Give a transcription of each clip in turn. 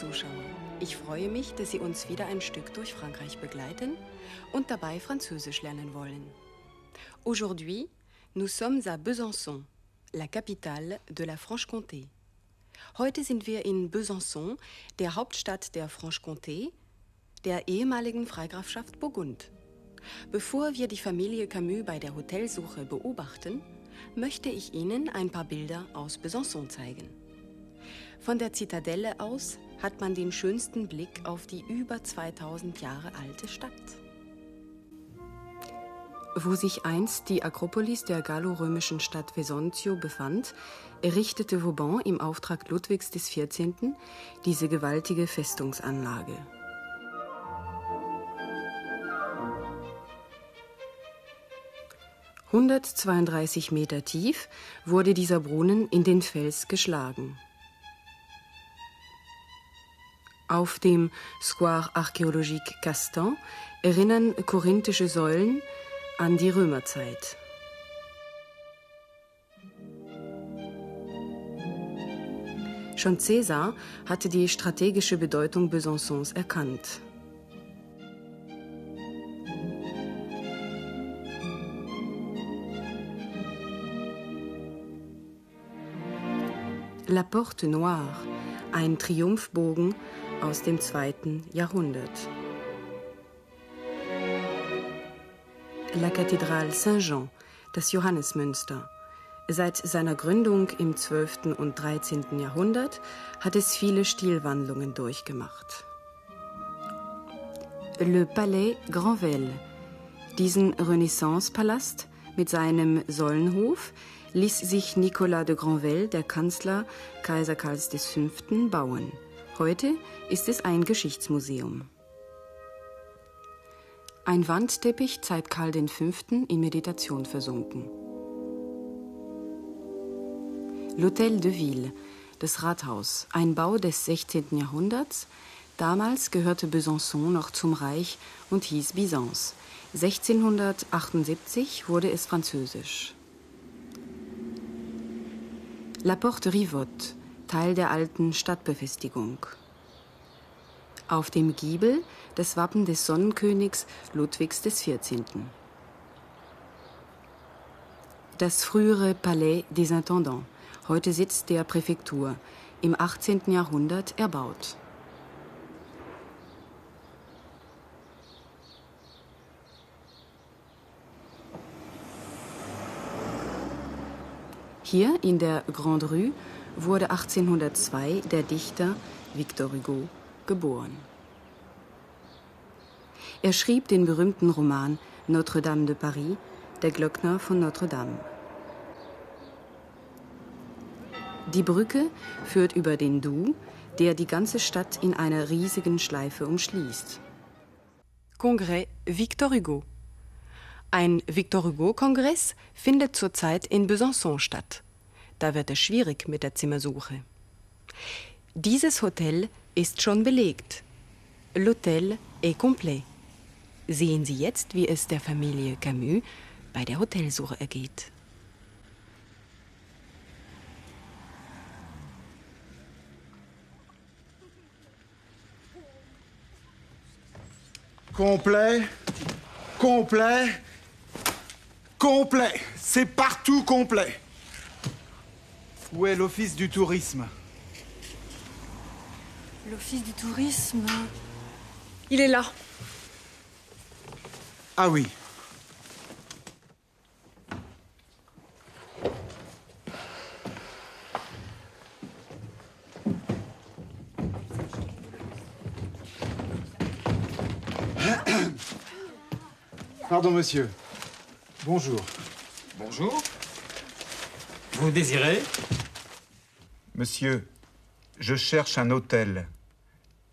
Zuschauer, ich freue mich, dass Sie uns wieder ein Stück durch Frankreich begleiten und dabei Französisch lernen wollen. Aujourd'hui, nous sommes à Besançon, la capitale de la Franche-Comté. Heute sind wir in Besançon, der Hauptstadt der Franche-Comté, der ehemaligen Freigrafschaft Burgund. Bevor wir die Familie Camus bei der Hotelsuche beobachten, möchte ich Ihnen ein paar Bilder aus Besançon zeigen. Von der Zitadelle aus hat man den schönsten Blick auf die über 2000 Jahre alte Stadt. Wo sich einst die Akropolis der gallorömischen Stadt Vesontio befand, errichtete Vauban im Auftrag Ludwigs XIV. diese gewaltige Festungsanlage. 132 Meter tief wurde dieser Brunnen in den Fels geschlagen. Auf dem Square Archéologique Castan erinnern korinthische Säulen an die Römerzeit. Schon Caesar hatte die strategische Bedeutung Besançons erkannt. La Porte Noire, ein Triumphbogen aus dem zweiten Jahrhundert. La Cathédrale Saint-Jean, das Johannesmünster. Seit seiner Gründung im 12. und 13. Jahrhundert hat es viele Stilwandlungen durchgemacht. Le Palais Granvelle, diesen Renaissance-Palast mit seinem Säulenhof, ließ sich Nicolas de Granvelle, der Kanzler Kaiser Karls V., bauen. Heute ist es ein Geschichtsmuseum. Ein Wandteppich zeigt Karl V. in Meditation versunken. L'Hôtel de Ville, das Rathaus, ein Bau des 16. Jahrhunderts. Damals gehörte Besançon noch zum Reich und hieß Byzance. 1678 wurde es französisch. La Porte Rivotte, Teil der alten Stadtbefestigung. Auf dem Giebel das Wappen des Sonnenkönigs Ludwigs XIV. Das frühere Palais des Intendants, heute Sitz der Präfektur, im 18. Jahrhundert erbaut. Hier in der Grande Rue wurde 1802 der Dichter Victor Hugo geboren. Er schrieb den berühmten Roman Notre-Dame de Paris, der Glöckner von Notre-Dame. Die Brücke führt über den Doubs, der die ganze Stadt in einer riesigen Schleife umschließt. Congrès Victor Hugo ein Victor Hugo-Kongress findet zurzeit in Besançon statt. Da wird es schwierig mit der Zimmersuche. Dieses Hotel ist schon belegt. L'Hôtel est complet. Sehen Sie jetzt, wie es der Familie Camus bei der Hotelsuche ergeht. Complet, complet, Complet. C'est partout complet. Où est l'office du tourisme? L'office du tourisme. Il est là. Ah oui. Pardon, monsieur. Bonjour. Bonjour. Vous désirez? Monsieur, je cherche un hôtel.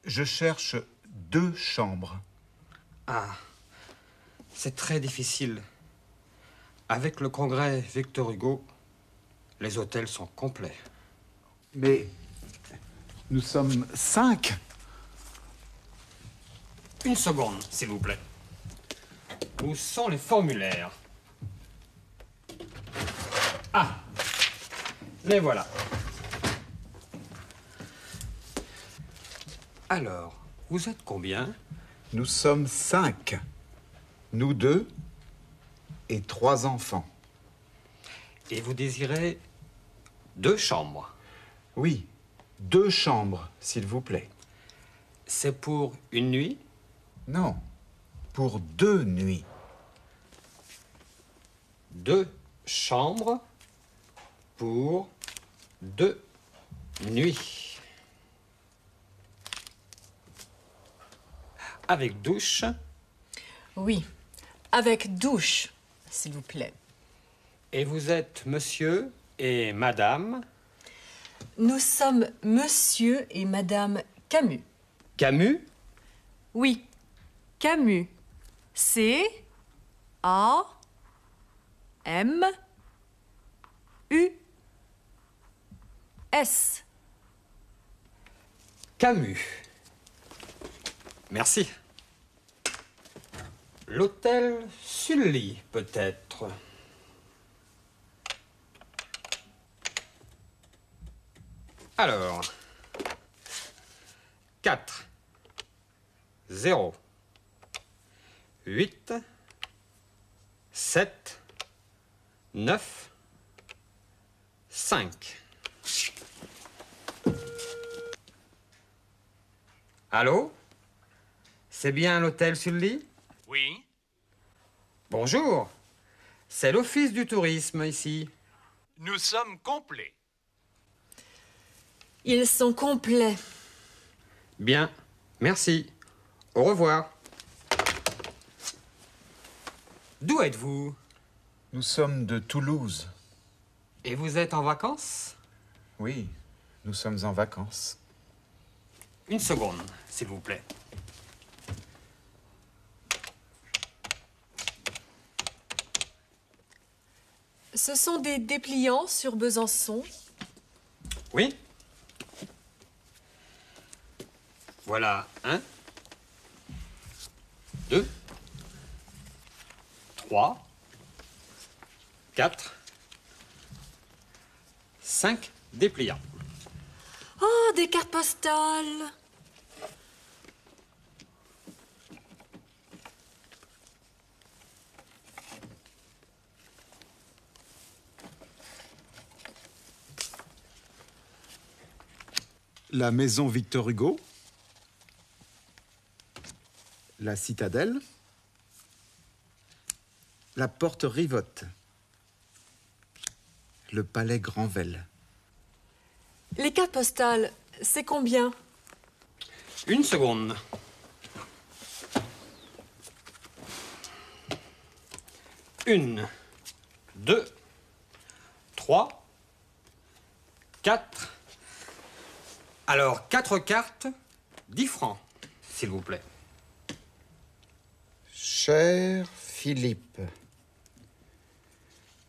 Je cherche deux chambres. Ah, c'est très difficile. Avec le congrès Victor Hugo, les hôtels sont complets. Mais nous sommes cinq. Une seconde, s'il vous plaît. Où sont les formulaires? Ah Les voilà. Alors, vous êtes combien? Nous sommes cinq. Nous deux et trois enfants. Et vous désirez deux chambres? Oui, deux chambres, s'il vous plaît. C'est pour une nuit? Non, pour deux nuits. Deux chambres pour deux nuits. Avec douche Oui, avec douche, s'il vous plaît. Et vous êtes monsieur et madame Nous sommes monsieur et madame Camus. Camus Oui, Camus. C A M U S. Camus. Merci. L'hôtel Sully, peut-être. Alors. 4. 0. 8. 7. 9. 5. Allô? C'est bien l'hôtel Sully? Oui, Bonjour. C'est l'office du tourisme ici. nous sommes complets. Ils sont complets. Bien. Merci. Au revoir. D'où êtes-vous? Nous sommes de Toulouse. Et vous êtes en vacances? Oui, nous sommes en vacances. Une seconde, s'il vous plaît. Ce sont des dépliants sur Besançon. Oui Voilà un, deux, trois, quatre, cinq dépliants. Oh, des cartes postales. La maison Victor Hugo. La citadelle. La porte Rivotte. Le palais Granvelle. Les cartes postales, c'est combien? Une seconde. Une, deux, trois, quatre. Alors, quatre cartes, dix francs, s'il vous plaît. Cher Philippe,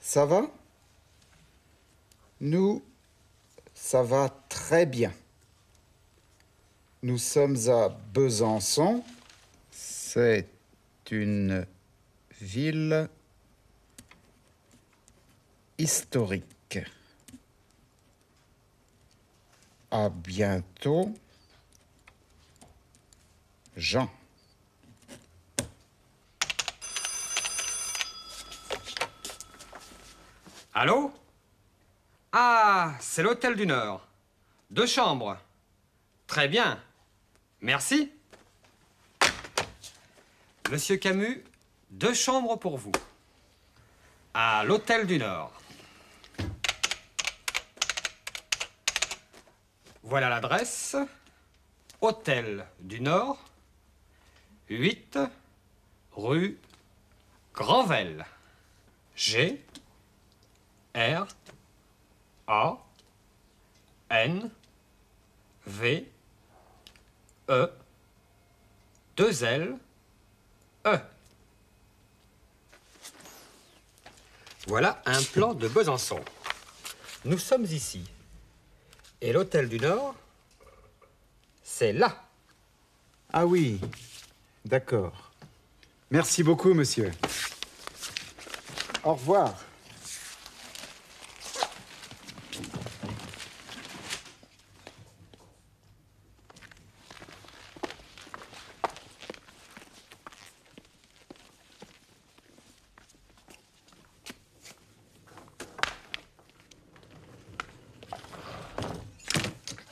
ça va? Nous, ça va très bien. Nous sommes à Besançon. C'est une ville historique. À bientôt. Jean. Allô? Ah, c'est l'hôtel du Nord. Deux chambres. Très bien. Merci. Monsieur Camus, deux chambres pour vous. À l'hôtel du Nord. Voilà l'adresse. Hôtel du Nord, 8 rue Granvelle. G R A N V E 2 L E. Voilà un plan de Besançon. Nous sommes ici. Et l'hôtel du Nord, c'est là. Ah oui, d'accord. Merci beaucoup, monsieur. Au revoir.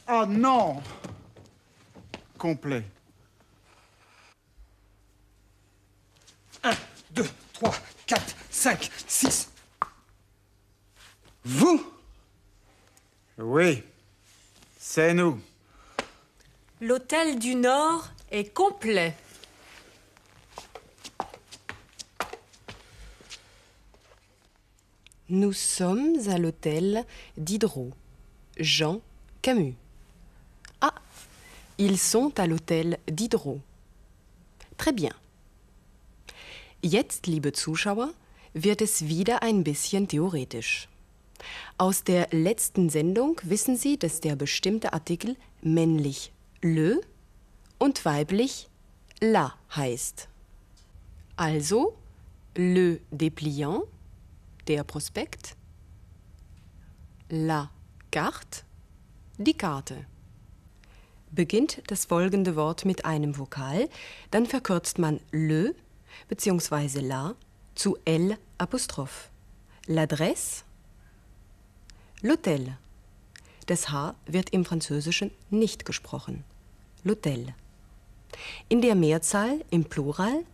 Ah non Complet. 1, 2, 3, 4, 5, 6. Vous? Oui, c'est nous. L'hôtel du Nord est complet. Nous sommes à l'hôtel Diderot. Jean Camus. Ils sont à l'hôtel Diderot. Très bien. Jetzt, liebe Zuschauer, wird es wieder ein bisschen theoretisch. Aus der letzten Sendung wissen Sie, dass der bestimmte Artikel männlich le und weiblich la heißt. Also le dépliant, der Prospekt, la carte, die Karte. Beginnt das folgende Wort mit einem Vokal, dann verkürzt man le bzw. la zu L apostroph. L'adresse, l'hôtel. Das H wird im Französischen nicht gesprochen. L'hôtel. In der Mehrzahl, im Plural,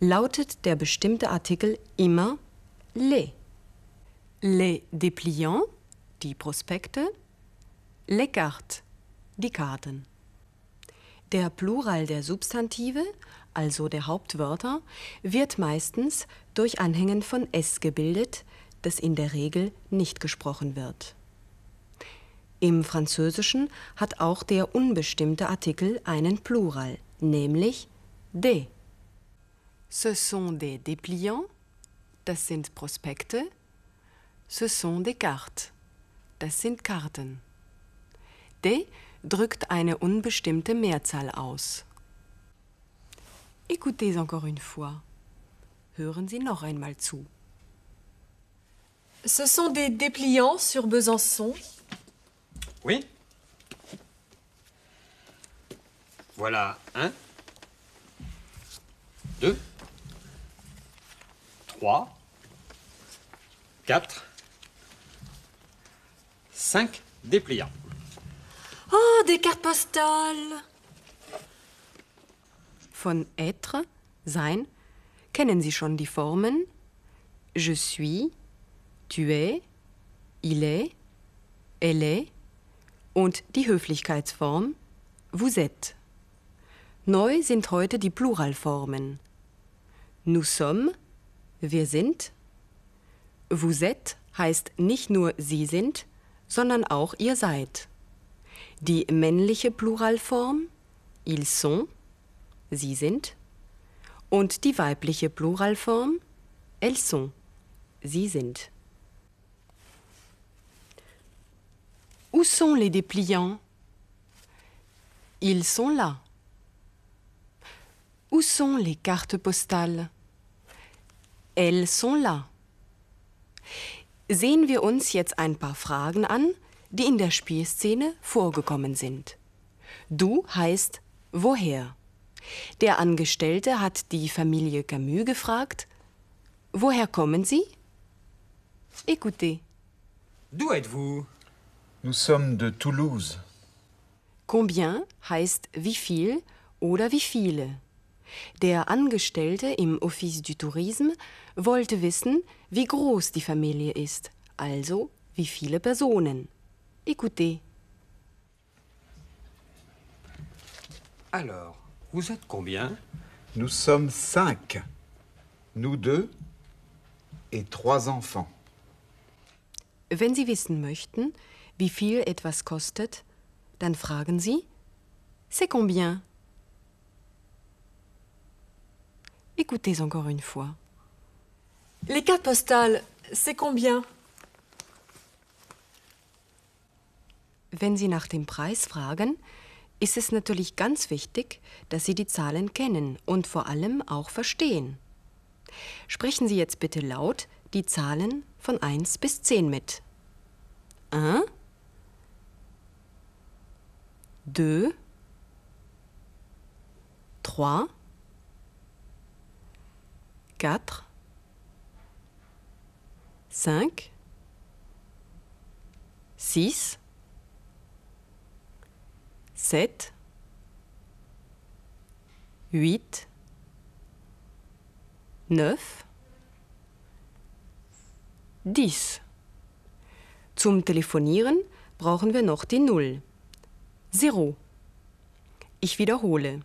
lautet der bestimmte Artikel immer les. Les dépliants, die Prospekte, les cartes, die Karten. Der Plural der Substantive, also der Hauptwörter, wird meistens durch Anhängen von s gebildet, das in der Regel nicht gesprochen wird. Im Französischen hat auch der unbestimmte Artikel einen Plural, nämlich des. Ce sont des dépliants, das sind Prospekte. Ce sont des cartes, das sind Karten. Des drückt eine unbestimmte Mehrzahl aus. Écoutez encore une fois. Hören Sie noch einmal zu. Ce sont des dépliants sur Besançon. Oui. Voilà un, deux, trois, quatre, cinq dépliants. Oh, des cartes postales. Von être, sein, kennen Sie schon die Formen je suis, tu es, il est, elle est und die Höflichkeitsform vous êtes. Neu sind heute die Pluralformen. Nous sommes, wir sind. Vous êtes heißt nicht nur Sie sind, sondern auch ihr seid. Die männliche Pluralform ils sont, sie sind. Und die weibliche Pluralform elles sont, sie sind. Où sont les dépliants Ils sont là. Où sont les cartes postales Elles sont là. Sehen wir uns jetzt ein paar Fragen an, die in der Spielszene vorgekommen sind. Du heißt woher? Der Angestellte hat die Familie Camus gefragt, woher kommen Sie? Écoutez. D'où êtes-vous Nous sommes de Toulouse. Combien heißt wie viel oder wie viele. Der Angestellte im Office du Tourisme wollte wissen, wie groß die Familie ist, also wie viele Personen. Écoutez. Alors, vous êtes combien? Nous sommes cinq. Nous deux et trois enfants. Wenn Sie wissen möchten, wie viel etwas kostet, dann fragen Sie, c'est combien? Écoutez encore une fois. Les cartes postales, c'est combien? Wenn Sie nach dem Preis fragen, ist es natürlich ganz wichtig, dass Sie die Zahlen kennen und vor allem auch verstehen. Sprechen Sie jetzt bitte laut die Zahlen von 1 bis 10 mit. 1 2 3 4 5 6 sept, huit, neuf, dix. Zum Telefonieren brauchen wir noch die Null. Zero. Ich wiederhole.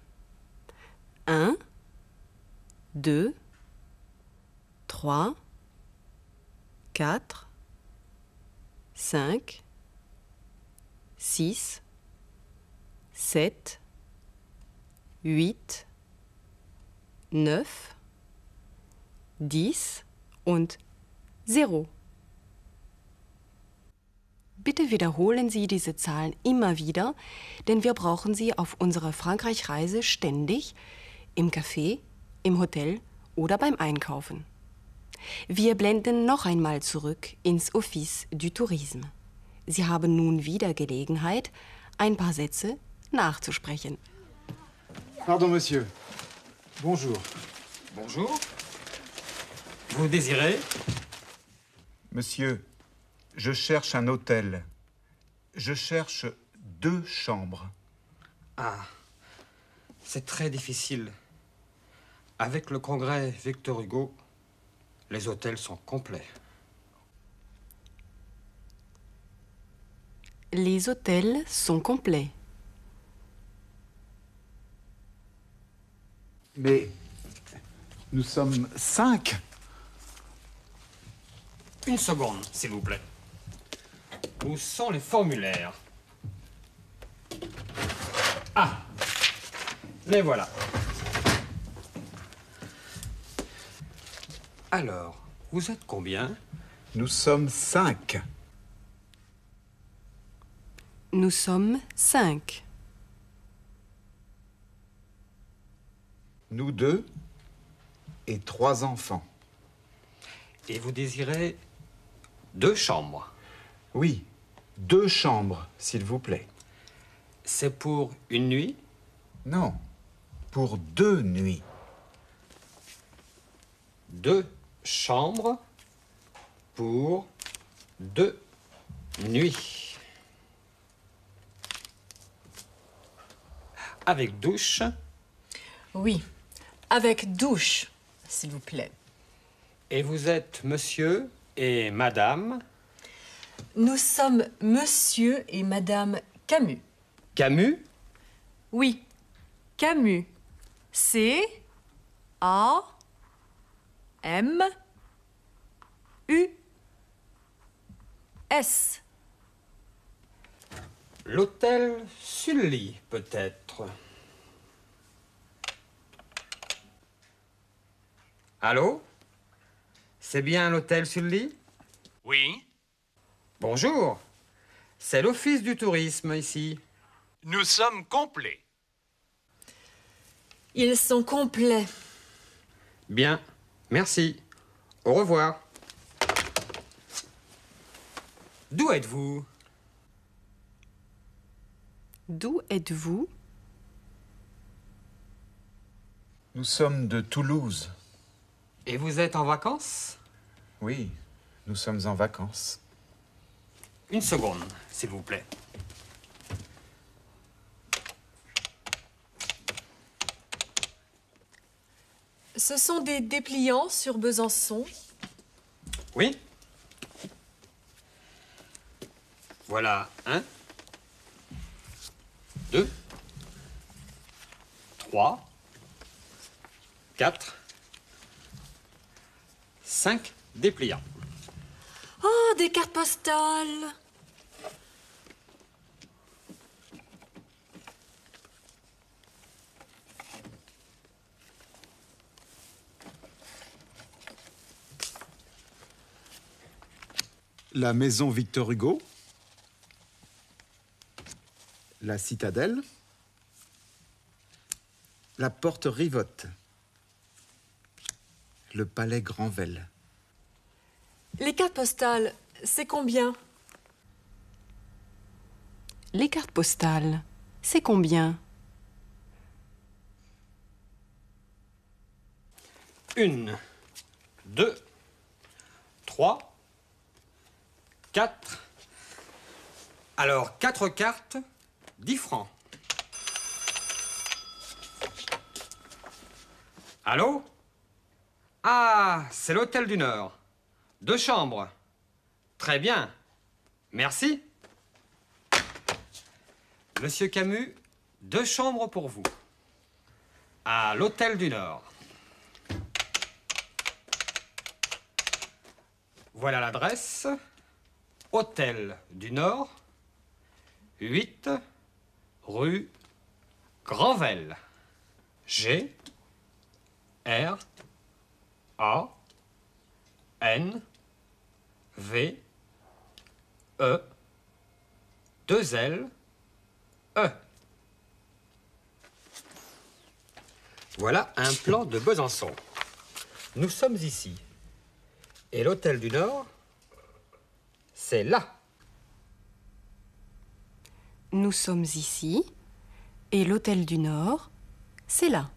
Un, deux, trois, quatre, cinq, six, sept, huit, neuf, dix und zero. Bitte wiederholen Sie diese Zahlen immer wieder, denn wir brauchen sie auf unserer Frankreich-Reise ständig im Café, im Hotel oder beim Einkaufen. Wir blenden noch einmal zurück ins Office du Tourisme. Sie haben nun wieder Gelegenheit, ein paar Sätze nachzusprechen. Pardon, monsieur. Bonjour. Bonjour. Vous désirez? Monsieur, je cherche un hôtel. Je cherche deux chambres. Ah, c'est très difficile. Avec le congrès Victor Hugo, les hôtels sont complets. Les hôtels sont complets. Mais nous sommes cinq. Une seconde, s'il vous plaît. Où sont les formulaires? Ah Les voilà. Alors, vous êtes combien? Nous sommes cinq. Nous sommes cinq. Nous deux et trois enfants. Et vous désirez deux chambres? Oui, deux chambres, s'il vous plaît. C'est pour une nuit? Non, pour deux nuits. Deux chambres pour deux nuits. Avec douche? Oui, avec douche, s'il vous plaît. Et vous êtes monsieur et madame Nous sommes monsieur et madame Camus. Camus Oui, Camus. C A M U S. L'hôtel Sully, peut-être. Allô? C'est bien l'hôtel Sully? Oui, Bonjour. C'est l'office du tourisme ici. nous sommes complets. Ils sont complets. Bien. Merci. Au revoir. D'où êtes-vous? D'où êtes-vous? Nous sommes de Toulouse. Et vous êtes en vacances? Oui, nous sommes en vacances. Une seconde, s'il vous plaît. Ce sont des dépliants sur Besançon. Oui Voilà un, deux, trois, quatre, cinq dépliants. Oh, des cartes postales. La maison Victor Hugo. La citadelle. La porte Rivotte le palais Granvelle. Les cartes postales, c'est combien? Les cartes postales, c'est combien? Une, deux, trois, quatre. Alors, quatre cartes, dix francs. Allô? Ah, c'est l'hôtel du Nord. Deux chambres. Très bien. Merci. Monsieur Camus, deux chambres pour vous. À l'hôtel du Nord. Voilà l'adresse. Hôtel du Nord, 8 rue Granvelle. G R A N V E 2 L E. Voilà un plan de Besançon. Nous sommes ici. Et l'hôtel du Nord, c'est là. Nous sommes ici et l'hôtel du Nord, c'est là.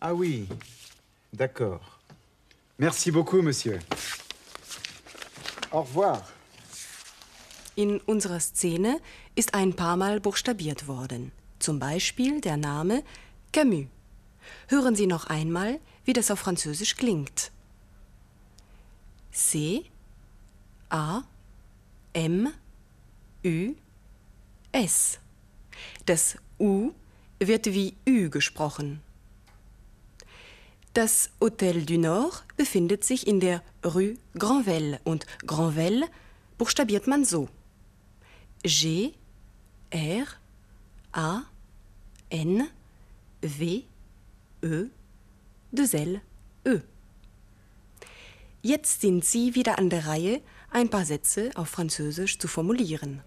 Ah oui, d'accord. Merci beaucoup, monsieur. Au revoir. In unserer Szene ist ein paar Mal buchstabiert worden. Zum Beispiel der Name Camus. Hören Sie noch einmal, wie das auf Französisch klingt. C A M Ü S. Das U wird wie Ü gesprochen. Das Hôtel du Nord befindet sich in der Rue Granvelle und Granvelle buchstabiert man so. G R A N V E 2 L Ö. Jetzt sind Sie wieder an der Reihe, ein paar Sätze auf Französisch zu formulieren.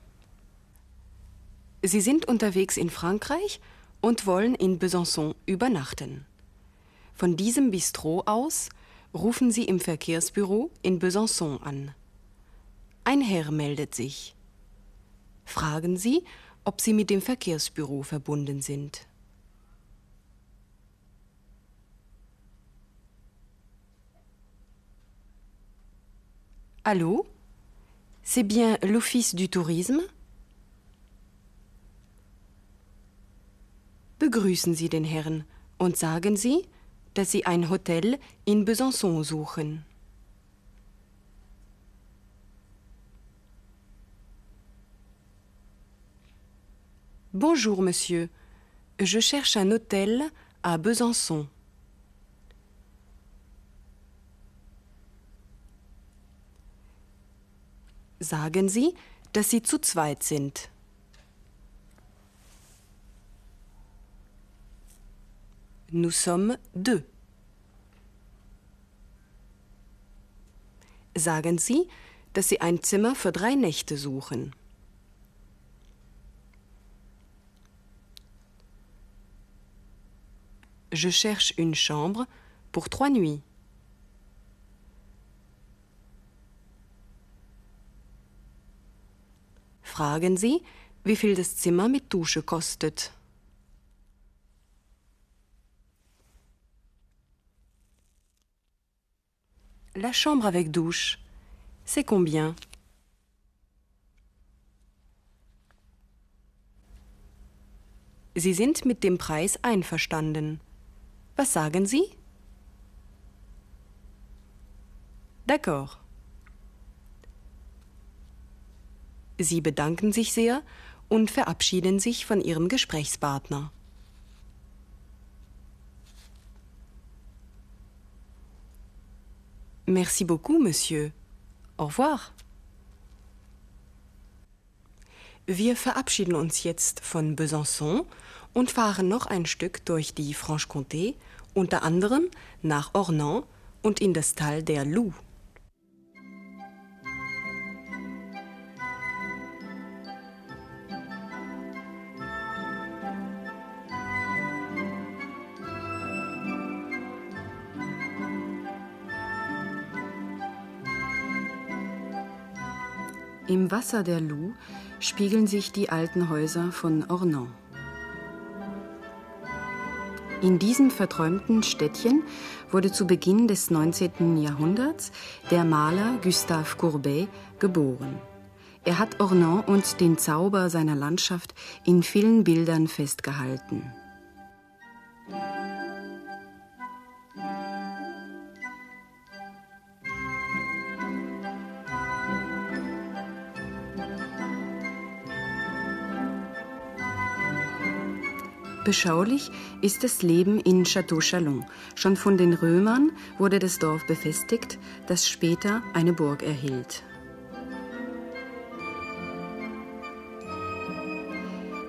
Sie sind unterwegs in Frankreich und wollen in Besançon übernachten. Von diesem Bistro aus rufen Sie im Verkehrsbüro in Besançon an. Ein Herr meldet sich. Fragen Sie, ob Sie mit dem Verkehrsbüro verbunden sind. Allô C'est bien l'Office du Tourisme Begrüßen Sie den Herrn und sagen Sie, dass Sie ein Hotel in Besançon suchen. Bonjour, monsieur. Je cherche un hôtel à Besançon. Sagen Sie, dass Sie zu zweit sind. Nous sommes deux. Sagen Sie, dass Sie ein Zimmer für drei Nächte suchen. Je cherche une chambre pour trois nuits. Fragen Sie, wie viel das Zimmer mit Dusche kostet. La chambre avec douche, c'est combien Sie sind mit dem Preis einverstanden. Was sagen Sie D'accord. Sie bedanken sich sehr und verabschieden sich von Ihrem Gesprächspartner. Merci beaucoup, Monsieur. Au revoir. Wir verabschieden uns jetzt von Besançon und fahren noch ein Stück durch die Franche-Comté, unter anderem nach Ornans und in das Tal der Loup. Im Wasser der Loup spiegeln sich die alten Häuser von Ornans. In diesem verträumten Städtchen wurde zu Beginn des 19. Jahrhunderts der Maler Gustave Courbet geboren. Er hat Ornans und den Zauber seiner Landschaft in vielen Bildern festgehalten. Beschaulich ist das Leben in Château Chalon. Schon von den Römern wurde das Dorf befestigt, das später eine Burg erhielt.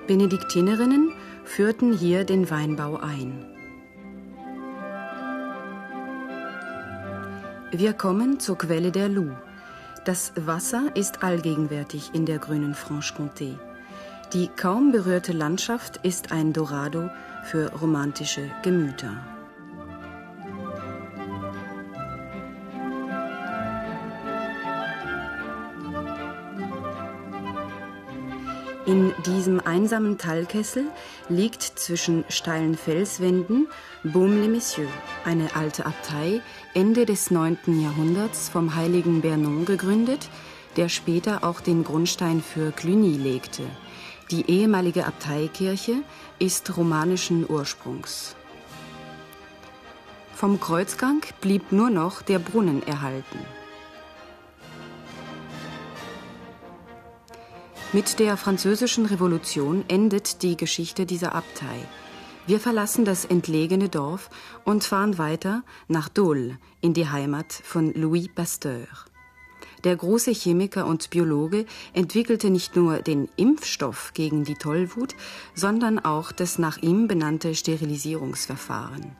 Benediktinerinnen führten hier den Weinbau ein. Wir kommen zur Quelle der Loup. Das Wasser ist allgegenwärtig in der grünen Franche-Comté. Die kaum berührte Landschaft ist ein Dorado für romantische Gemüter. In diesem einsamen Talkessel liegt zwischen steilen Felswänden Baume-les-Messieurs, eine alte Abtei, Ende des 9. Jahrhunderts vom heiligen Bernon gegründet, der später auch den Grundstein für Cluny legte – die ehemalige Abteikirche ist romanischen Ursprungs. Vom Kreuzgang blieb nur noch der Brunnen erhalten. Mit der Französischen Revolution endet die Geschichte dieser Abtei. Wir verlassen das entlegene Dorf und fahren weiter nach Dole in die Heimat von Louis Pasteur. Der große Chemiker und Biologe entwickelte nicht nur den Impfstoff gegen die Tollwut, sondern auch das nach ihm benannte Sterilisierungsverfahren.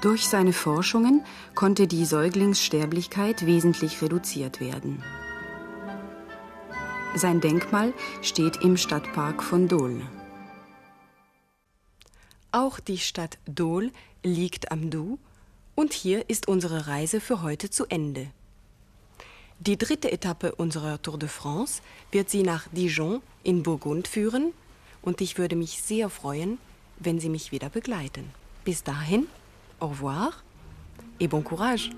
Durch seine Forschungen konnte die Säuglingssterblichkeit wesentlich reduziert werden. Sein Denkmal steht im Stadtpark von Dole. Auch die Stadt Dole liegt am Doubs und hier ist unsere Reise für heute zu Ende. Die dritte Etappe unserer Tour de France wird Sie nach Dijon in Burgund führen und ich würde mich sehr freuen, wenn Sie mich wieder begleiten. Bis dahin, au revoir et bon courage.